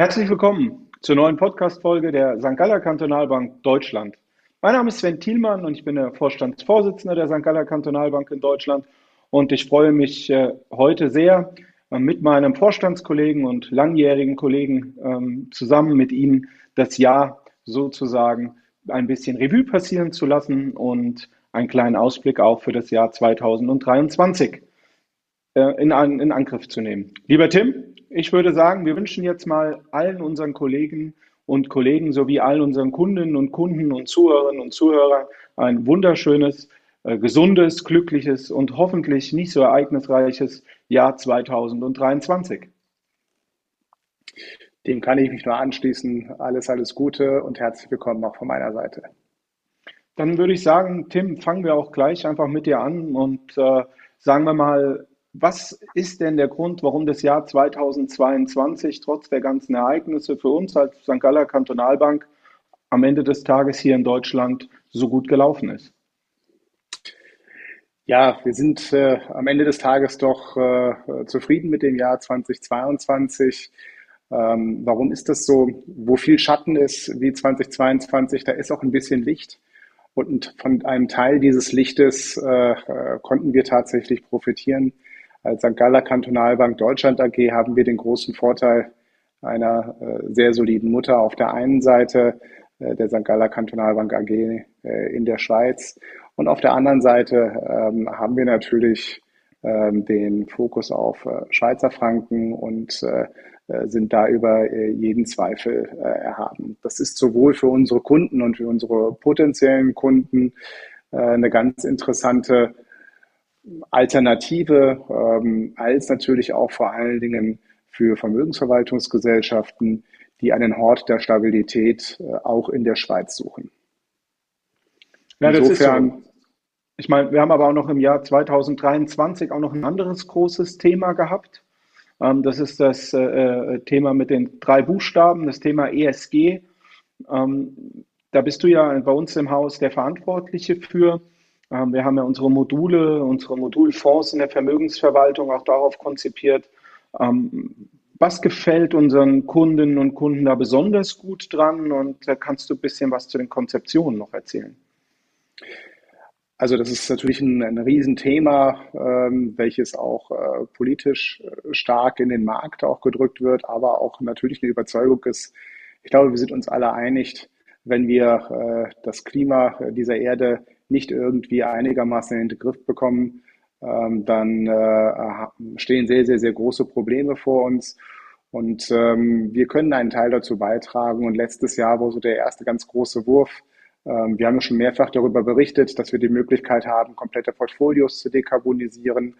Herzlich willkommen zur neuen Podcast-Folge der St. Galler Kantonalbank Deutschland. Mein Name ist Sven Thielmann und ich bin der Vorstandsvorsitzende der St. Galler Kantonalbank in Deutschland. Und ich freue mich äh, heute sehr, äh, mit meinem Vorstandskollegen und langjährigen Kollegen ähm, zusammen mit Ihnen das Jahr sozusagen ein bisschen Revue passieren zu lassen und einen kleinen Ausblick auch für das Jahr 2023 äh, in, in Angriff zu nehmen. Lieber Tim, ich würde sagen, wir wünschen jetzt mal allen unseren Kollegen und Kollegen sowie allen unseren Kundinnen und Kunden und Zuhörerinnen und Zuhörern ein wunderschönes, äh, gesundes, glückliches und hoffentlich nicht so ereignisreiches Jahr 2023. Dem kann ich mich nur anschließen. Alles, alles Gute und herzlich willkommen auch von meiner Seite. Dann würde ich sagen, Tim, fangen wir auch gleich einfach mit dir an und äh, sagen wir mal, was ist denn der Grund, warum das Jahr 2022 trotz der ganzen Ereignisse für uns als St. Galler Kantonalbank am Ende des Tages hier in Deutschland so gut gelaufen ist? Ja, wir sind äh, am Ende des Tages doch äh, zufrieden mit dem Jahr 2022. Ähm, warum ist das so? Wo viel Schatten ist wie 2022, da ist auch ein bisschen Licht. Und von einem Teil dieses Lichtes äh, äh konnten wir tatsächlich profitieren. Als St. Galler Kantonalbank Deutschland AG haben wir den großen Vorteil einer äh, sehr soliden Mutter auf der einen Seite, äh, der St. Galler Kantonalbank AG äh, in der Schweiz. Und auf der anderen Seite ähm, haben wir natürlich ähm, den Fokus auf Schweizer Franken und sind da über jeden Zweifel erhaben. Das ist sowohl für unsere Kunden und für unsere potenziellen Kunden eine ganz interessante Alternative ähm, als natürlich auch vor allen Dingen für Vermögensverwaltungsgesellschaften, die einen Hort der Stabilität äh, auch in der Schweiz suchen. Ja, Insofern, so. Ich meine, wir haben aber auch noch im Jahr 2023 auch noch ein anderes großes Thema gehabt. Ähm, das ist das äh, äh, Thema mit den drei Buchstaben, das Thema ESG. Ähm, da bist du ja bei uns im Haus der Verantwortliche für. Ähm, wir haben ja unsere Module, unsere Modulfonds in der Vermögensverwaltung auch darauf konzipiert. Ähm, was gefällt unseren Kundinnen und Kunden da besonders gut dran? Und da kannst du ein bisschen was zu den Konzeptionen noch erzählen. Also das ist natürlich ein, ein Riesenthema, ähm, welches auch äh, politisch äh, stark in den Markt auch gedrückt wird, aber auch natürlich eine Überzeugung ist. Ich glaube, wir sind uns alle einig, wenn wir äh, das Klima dieser Erde nicht irgendwie einigermaßen in den Griff bekommen, ähm, dann äh, stehen sehr, sehr, sehr große Probleme vor uns. Und ähm, wir können einen Teil dazu beitragen. Und letztes Jahr war so der erste ganz große Wurf. Ähm, wir haben ja schon mehrfach darüber berichtet, dass wir die Möglichkeit haben, komplette Portfolios zu dekarbonisieren.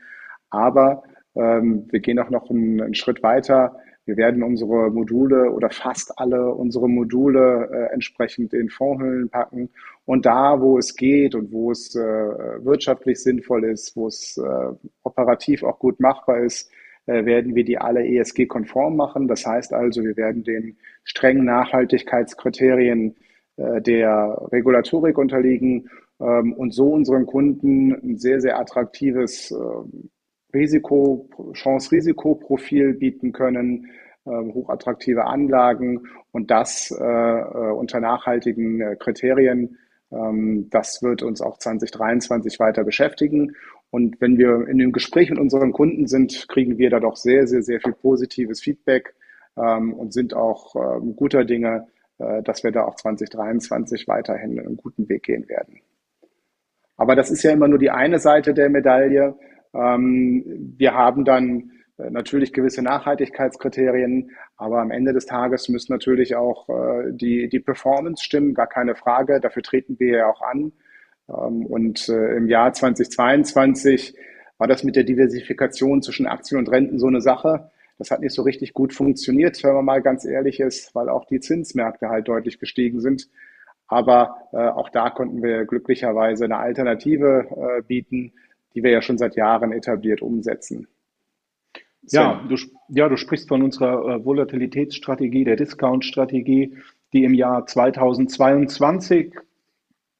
Aber ähm, wir gehen auch noch einen, einen Schritt weiter. Wir werden unsere Module oder fast alle unsere Module äh, entsprechend in Fondshüllen packen. Und da, wo es geht und wo es äh, wirtschaftlich sinnvoll ist, wo es äh, operativ auch gut machbar ist, äh, werden wir die alle ESG-konform machen. Das heißt also, wir werden den strengen Nachhaltigkeitskriterien äh, der Regulatorik unterliegen ähm, und so unseren Kunden ein sehr, sehr attraktives äh, Risiko, Chance-Risikoprofil bieten können, äh, hochattraktive Anlagen und das äh, äh, unter nachhaltigen äh, Kriterien. Ähm, das wird uns auch 2023 weiter beschäftigen. Und wenn wir in dem Gespräch mit unseren Kunden sind, kriegen wir da doch sehr, sehr, sehr viel positives Feedback ähm, und sind auch ähm, guter Dinge, dass wir da auch 2023 weiterhin einen guten Weg gehen werden. Aber das ist ja immer nur die eine Seite der Medaille. Ähm, wir haben dann äh, natürlich gewisse Nachhaltigkeitskriterien, aber am Ende des Tages müssen natürlich auch äh, die, die Performance stimmen, gar keine Frage. Dafür treten wir ja auch an. Ähm, und äh, im Jahr 2022 war das mit der Diversifikation zwischen Aktien und Renten so eine Sache. Das hat nicht so richtig gut funktioniert, wenn man mal ganz ehrlich ist, weil auch die Zinsmärkte halt deutlich gestiegen sind. Aber äh, auch da konnten wir glücklicherweise eine Alternative äh, bieten, die wir ja schon seit Jahren etabliert umsetzen. Ja, du, ja, du sprichst von unserer äh, Volatilitätsstrategie, der Discount-Strategie, die im Jahr 2022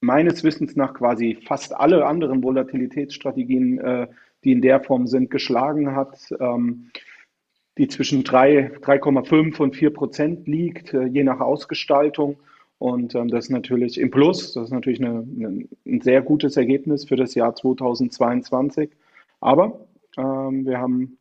meines Wissens nach quasi fast alle anderen Volatilitätsstrategien, äh, die in der Form sind, geschlagen hat. Ähm, die zwischen 3, 3,5 und 4 Prozent liegt, äh, je nach Ausgestaltung. Und ähm, das ist natürlich im Plus, das ist natürlich eine, eine, ein sehr gutes Ergebnis für das Jahr 2022. Aber ähm, wir haben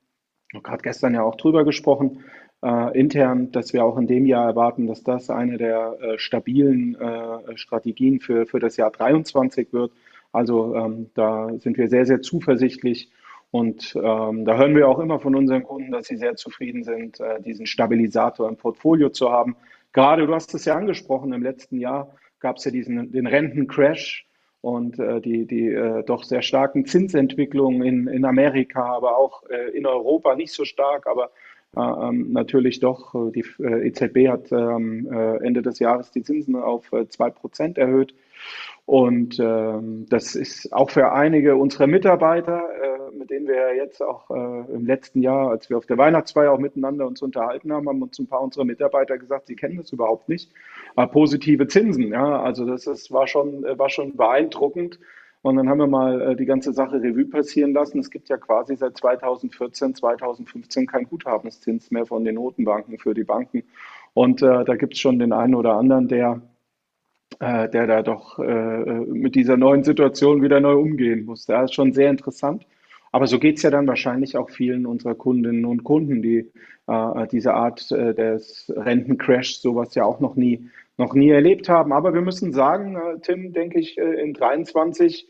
gerade gestern ja auch drüber gesprochen, äh, intern, dass wir auch in dem Jahr erwarten, dass das eine der äh, stabilen äh, Strategien für, für das Jahr 23 wird. Also ähm, da sind wir sehr, sehr zuversichtlich. Und ähm, da hören wir auch immer von unseren Kunden, dass sie sehr zufrieden sind, äh, diesen Stabilisator im Portfolio zu haben. Gerade, du hast es ja angesprochen, im letzten Jahr gab es ja diesen, den Rentencrash und äh, die, die äh, doch sehr starken Zinsentwicklungen in, in Amerika, aber auch äh, in Europa nicht so stark, aber natürlich doch. Äh, die äh, EZB hat ähm, Ende des Jahres die Zinsen auf zwei Prozent erhöht. Und ähm, das ist auch für einige unserer Mitarbeiter, äh, mit denen wir jetzt auch äh, im letzten Jahr, als wir auf der Weihnachtsfeier auch miteinander uns unterhalten haben, haben uns ein paar unserer Mitarbeiter gesagt, sie kennen das überhaupt nicht. Äh, positive Zinsen, ja, also das ist, war schon, war schon beeindruckend. Und dann haben wir mal äh, die ganze Sache Revue passieren lassen. Es gibt ja quasi seit 2014, 2015 kein Guthabenszins mehr von den Notenbanken für die Banken. Und äh, da gibt es schon den einen oder anderen, der äh, der da doch äh, mit dieser neuen Situation wieder neu umgehen muss. Das ist schon sehr interessant. Aber so geht es ja dann wahrscheinlich auch vielen unserer Kundinnen und Kunden, die äh, diese Art äh, des Rentencrashs sowas ja auch noch nie, noch nie erlebt haben. Aber wir müssen sagen, äh, Tim, denke ich, äh, in 23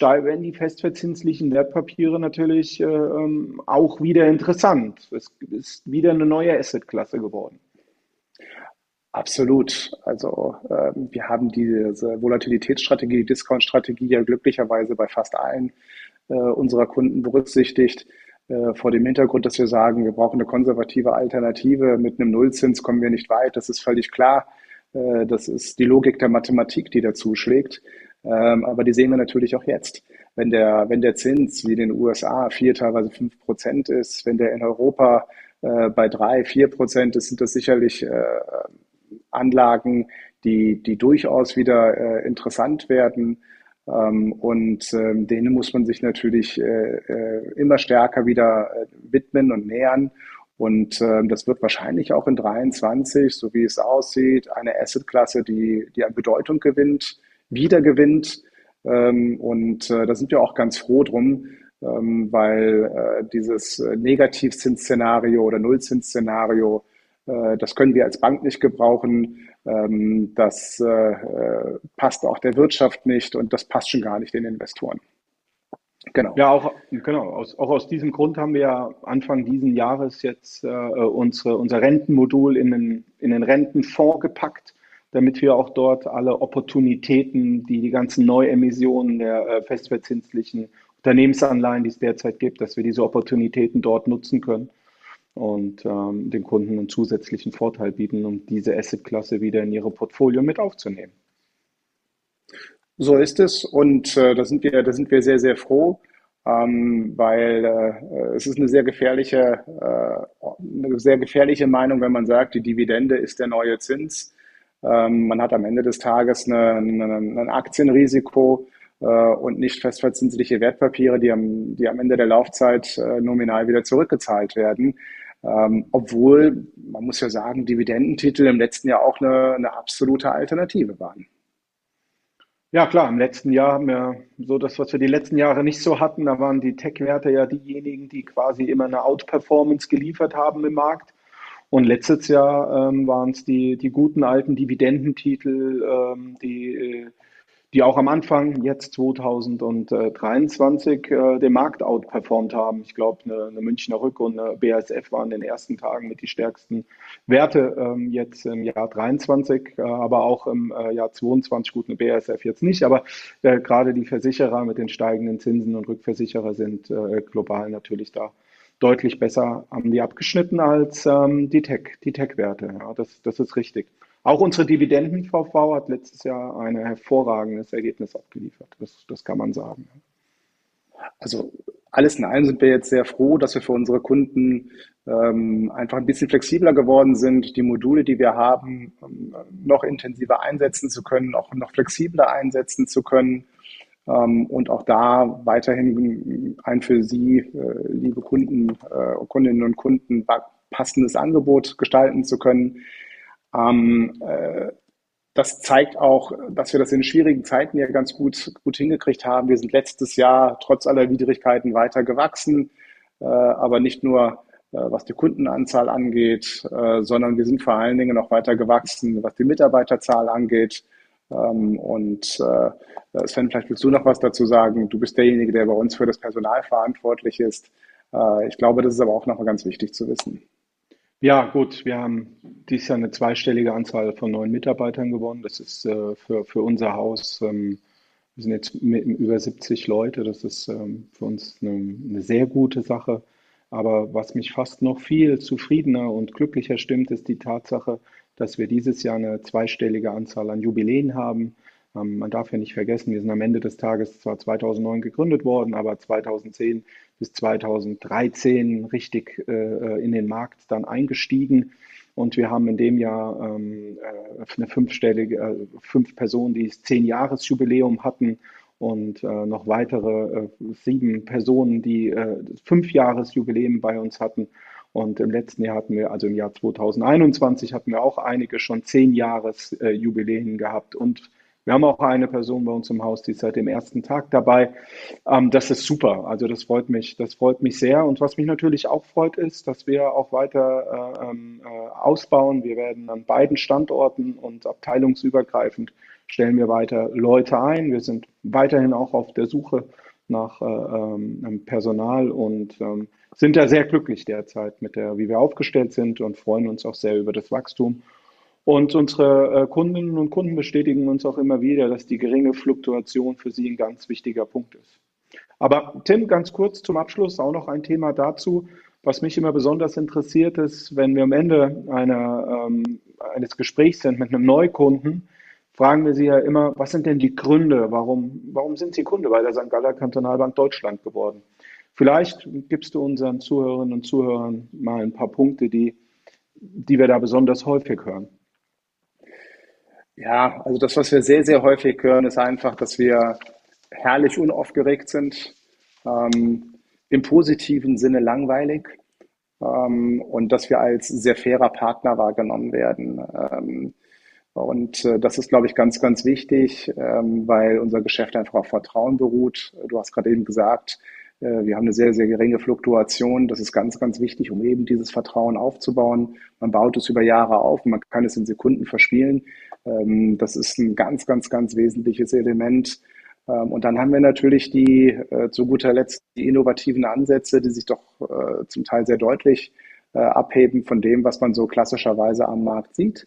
werden die festverzinslichen Wertpapiere natürlich äh, ähm, auch wieder interessant. Es ist wieder eine neue Assetklasse geworden. Absolut. Also ähm, wir haben diese Volatilitätsstrategie, die Discount-Strategie ja glücklicherweise bei fast allen äh, unserer Kunden berücksichtigt. Äh, vor dem Hintergrund, dass wir sagen, wir brauchen eine konservative Alternative. Mit einem Nullzins kommen wir nicht weit. Das ist völlig klar. Äh, das ist die Logik der Mathematik, die dazu schlägt. Ähm, aber die sehen wir natürlich auch jetzt. Wenn der, wenn der Zins wie in den USA vier, teilweise fünf Prozent ist, wenn der in Europa äh, bei drei, vier Prozent ist, sind das sicherlich äh, Anlagen, die, die durchaus wieder interessant werden. Ähm, und ähm, denen muss man sich natürlich immer stärker wieder widmen und nähern. Und ähm, das wird wahrscheinlich auch in 23, so wie es aussieht, eine Assetklasse, die, die an Bedeutung gewinnt, wieder gewinnt. Ähm, und äh, da sind wir auch ganz froh drum, ähm, weil äh, dieses Negativzinsszenario oder Nullzinsszenario äh, das können wir als Bank nicht gebrauchen. Ähm, das äh, passt auch der Wirtschaft nicht und das passt schon gar nicht den Investoren. Genau. Ja, auch, genau. Aus, auch aus diesem Grund haben wir Anfang diesen Jahres jetzt äh, unsere, unser Rentenmodul in den, in den Rentenfonds gepackt, damit wir auch dort alle Opportunitäten, die die ganzen Neuemissionen der äh, festverzinslichen Unternehmensanleihen, die es derzeit gibt, dass wir diese Opportunitäten dort nutzen können und ähm, den Kunden einen zusätzlichen Vorteil bieten, um diese Assetklasse wieder in ihre Portfolio mit aufzunehmen. So ist es und äh, da sind wir, da sind wir sehr, sehr froh, ähm, weil äh, es ist eine sehr gefährliche, äh, eine sehr gefährliche Meinung, wenn man sagt, die Dividende ist der neue Zins. Ähm, man hat am Ende des Tages eine, eine, ein Aktienrisiko äh, und nicht festverzinsliche Wertpapiere, die am, die am Ende der Laufzeit äh, nominal wieder zurückgezahlt werden. Ähm, obwohl, man muss ja sagen, Dividendentitel im letzten Jahr auch eine, eine absolute Alternative waren. Ja, klar, im letzten Jahr haben wir so das, was wir die letzten Jahre nicht so hatten. Da waren die Tech-Werte ja diejenigen, die quasi immer eine Outperformance geliefert haben im Markt. Und letztes Jahr ähm, waren es die, die guten alten Dividendentitel, ähm, die äh, die auch am Anfang jetzt 2023 äh, den Markt outperformt haben. Ich glaube, eine, eine, Münchner Rück und eine BASF waren in den ersten Tagen mit die stärksten Werte ähm, jetzt im Jahr 23, äh, aber auch im äh, Jahr 22. Gut, eine BASF jetzt nicht, aber gerade die Versicherer mit den steigenden Zinsen und Rückversicherer sind global natürlich da deutlich besser haben die abgeschnitten als ähm, die Tech, die Tech-Werte. Ja, das, das ist richtig. Auch unsere Dividenden-VV hat letztes Jahr ein hervorragendes Ergebnis abgeliefert. Das, das kann man sagen. Also alles in allem sind wir jetzt sehr froh, dass wir für unsere Kunden ähm, einfach ein bisschen flexibler geworden sind, die Module, die wir haben, ähm, noch intensiver einsetzen zu können, auch noch flexibler einsetzen zu können ähm, und auch da weiterhin ein für Sie, äh, liebe Kunden, äh, Kundinnen und Kunden, passendes Angebot gestalten zu können. Ähm, äh, das zeigt auch, dass wir das in schwierigen Zeiten ja ganz gut, gut hingekriegt haben. Wir sind letztes Jahr trotz aller Widrigkeiten weiter gewachsen, äh, aber nicht nur äh, was die Kundenanzahl angeht, äh, sondern wir sind vor allen Dingen noch weiter gewachsen, was die Mitarbeiterzahl angeht. Ähm, und äh, Sven, vielleicht willst du noch was dazu sagen. Du bist derjenige, der bei uns für das Personal verantwortlich ist. Ich glaube, das ist aber auch noch ganz wichtig zu wissen. Ja, gut, wir haben dieses Jahr eine zweistellige Anzahl von neuen Mitarbeitern gewonnen. Das ist äh, für, für unser Haus, ähm, wir sind jetzt mit über 70 Leute, das ist ähm, für uns eine, eine, sehr gute Sache. Aber was mich fast noch viel zufriedener und glücklicher stimmt, ist die Tatsache, dass wir dieses Jahr eine zweistellige Anzahl an Jubiläen haben. Ähm, man darf ja nicht vergessen, wir sind am Ende des Tages zwar 2009 gegründet worden, aber 2010 bis 2013 richtig äh, in den Markt dann eingestiegen. Und wir haben in dem Jahr ähm, äh, eine fünfstellige, äh, fünf Personen, die zehn Jahresjubiläum hatten und äh, noch weitere äh, sieben Personen, die äh, fünf Jahresjubiläum bei uns hatten. Und im letzten Jahr hatten wir, also im Jahr 2021 hatten wir auch einige schon zehn Jahresjubiläen gehabt und wir haben auch eine Person bei uns im Haus, die ist seit dem ersten Tag dabei. Ähm, das ist super. Also das freut mich, das freut mich sehr. Und was mich natürlich auch freut, ist, dass wir auch weiter äh, ähm, äh, ausbauen. Wir werden an beiden Standorten und abteilungsübergreifend stellen wir weiter Leute ein. Wir sind weiterhin auch auf der Suche nach äh, ähm, Personal und ähm, sind da sehr glücklich derzeit mit der, wie wir aufgestellt sind und freuen uns auch sehr über das Wachstum und unsere äh, Kundinnen und Kunden bestätigen uns auch immer wieder, dass die geringe Fluktuation für sie ein ganz wichtiger Punkt ist. Aber Tim, ganz kurz zum Abschluss auch noch ein Thema dazu, was mich immer besonders interessiert ist, wenn wir am Ende einer, ähm, eines Gesprächs sind mit einem Neukunden, fragen wir sie ja immer, was sind denn die Gründe, warum, warum sind Sie Kunde bei der St. Galler Kantonalbank Deutschland geworden? Vielleicht gibst du unseren Zuhörerinnen und Zuhörern mal ein paar Punkte, die, die wir da besonders häufig hören. Ja, also das, was wir sehr, sehr häufig hören, ist einfach, dass wir herrlich unaufgeregt sind, ähm, im positiven Sinne langweilig ähm, und dass wir als sehr fairer Partner wahrgenommen werden. Ähm, und äh, das ist, glaube ich, ganz, ganz wichtig, ähm, weil unser Geschäft einfach auf Vertrauen beruht. Du hast gerade eben gesagt, äh, wir haben eine sehr, sehr geringe Fluktuation. Das ist ganz, ganz wichtig, um eben dieses Vertrauen aufzubauen. Man baut es über Jahre auf, man kann es in Sekunden verspielen. Ähm, das ist ein ganz, ganz, ganz wesentliches Element. Ähm, und dann haben wir natürlich die, äh, zu guter Letzt, die innovativen Ansätze, die sich doch äh, zum Teil sehr deutlich abheben von dem, was man so klassischerweise am Markt sieht.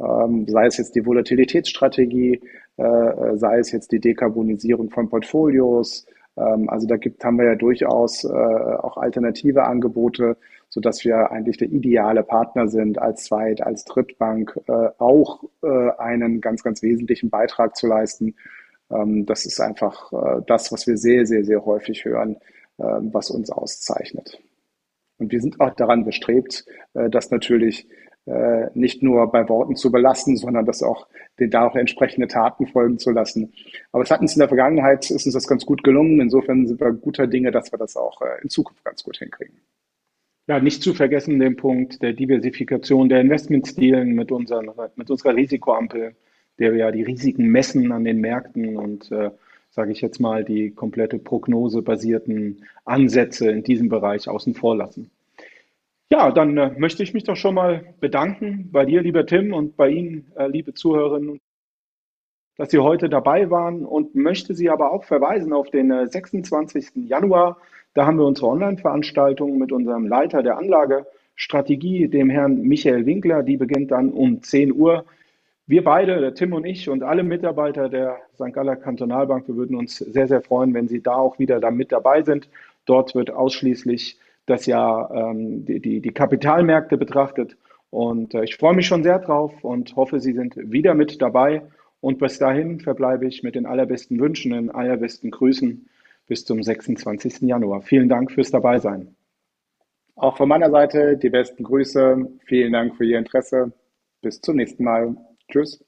Ähm, sei es jetzt die Volatilitätsstrategie, sei es jetzt die Dekarbonisierung von Portfolios, ähm, also da gibt, haben wir ja durchaus äh, auch alternative Angebote, so dass wir eigentlich der ideale Partner sind, als Zweit-, als Drittbank äh, auch äh, einen ganz, ganz wesentlichen Beitrag zu leisten. Ähm, das ist einfach das, was wir sehr, sehr, sehr häufig hören, ähm, was uns auszeichnet. Und wir sind auch daran bestrebt, dass natürlich äh, nicht nur bei Worten zu belassen, sondern das auch den da auch entsprechende Taten folgen zu lassen. Aber es hat uns in der Vergangenheit ist uns das ganz gut gelungen. Insofern sind wir guter Dinge, dass wir das auch äh, in Zukunft ganz gut hinkriegen. Ja, nicht zu vergessen den Punkt der Diversifikation der Investmentstilen mit, unseren, mit unserer Risikoampel, der wir ja die Risiken messen an den Märkten und äh, sage ich jetzt mal, die komplette prognosebasierten Ansätze in diesem Bereich außen vor lassen. Ja, dann äh, möchte ich mich doch schon mal bedanken bei dir, lieber Tim, und bei Ihnen, äh, liebe Zuhörerinnen, dass Sie heute dabei waren und möchte Sie aber auch verweisen auf den äh, 26. Januar. Da haben wir unsere Online-Veranstaltung mit unserem Leiter der Anlagestrategie, dem Herrn Michael Winkler. Die beginnt dann um 10 Uhr. Wir beide, der Tim und ich und alle Mitarbeiter der St. Galler Kantonalbank, wir würden uns sehr, sehr freuen, wenn Sie da auch wieder da mit dabei sind. Dort wird ausschließlich das ja ähm, die, die, die Kapitalmärkte betrachtet. Und äh, ich freue mich schon sehr drauf und hoffe, Sie sind wieder mit dabei. Und bis dahin verbleibe ich mit den allerbesten Wünschen, den allerbesten Grüßen bis zum 26. Januar. Vielen Dank fürs Dabeisein. Auch von meiner Seite die besten Grüße. Vielen Dank für Ihr Interesse. Bis zum nächsten Mal. Tschüss.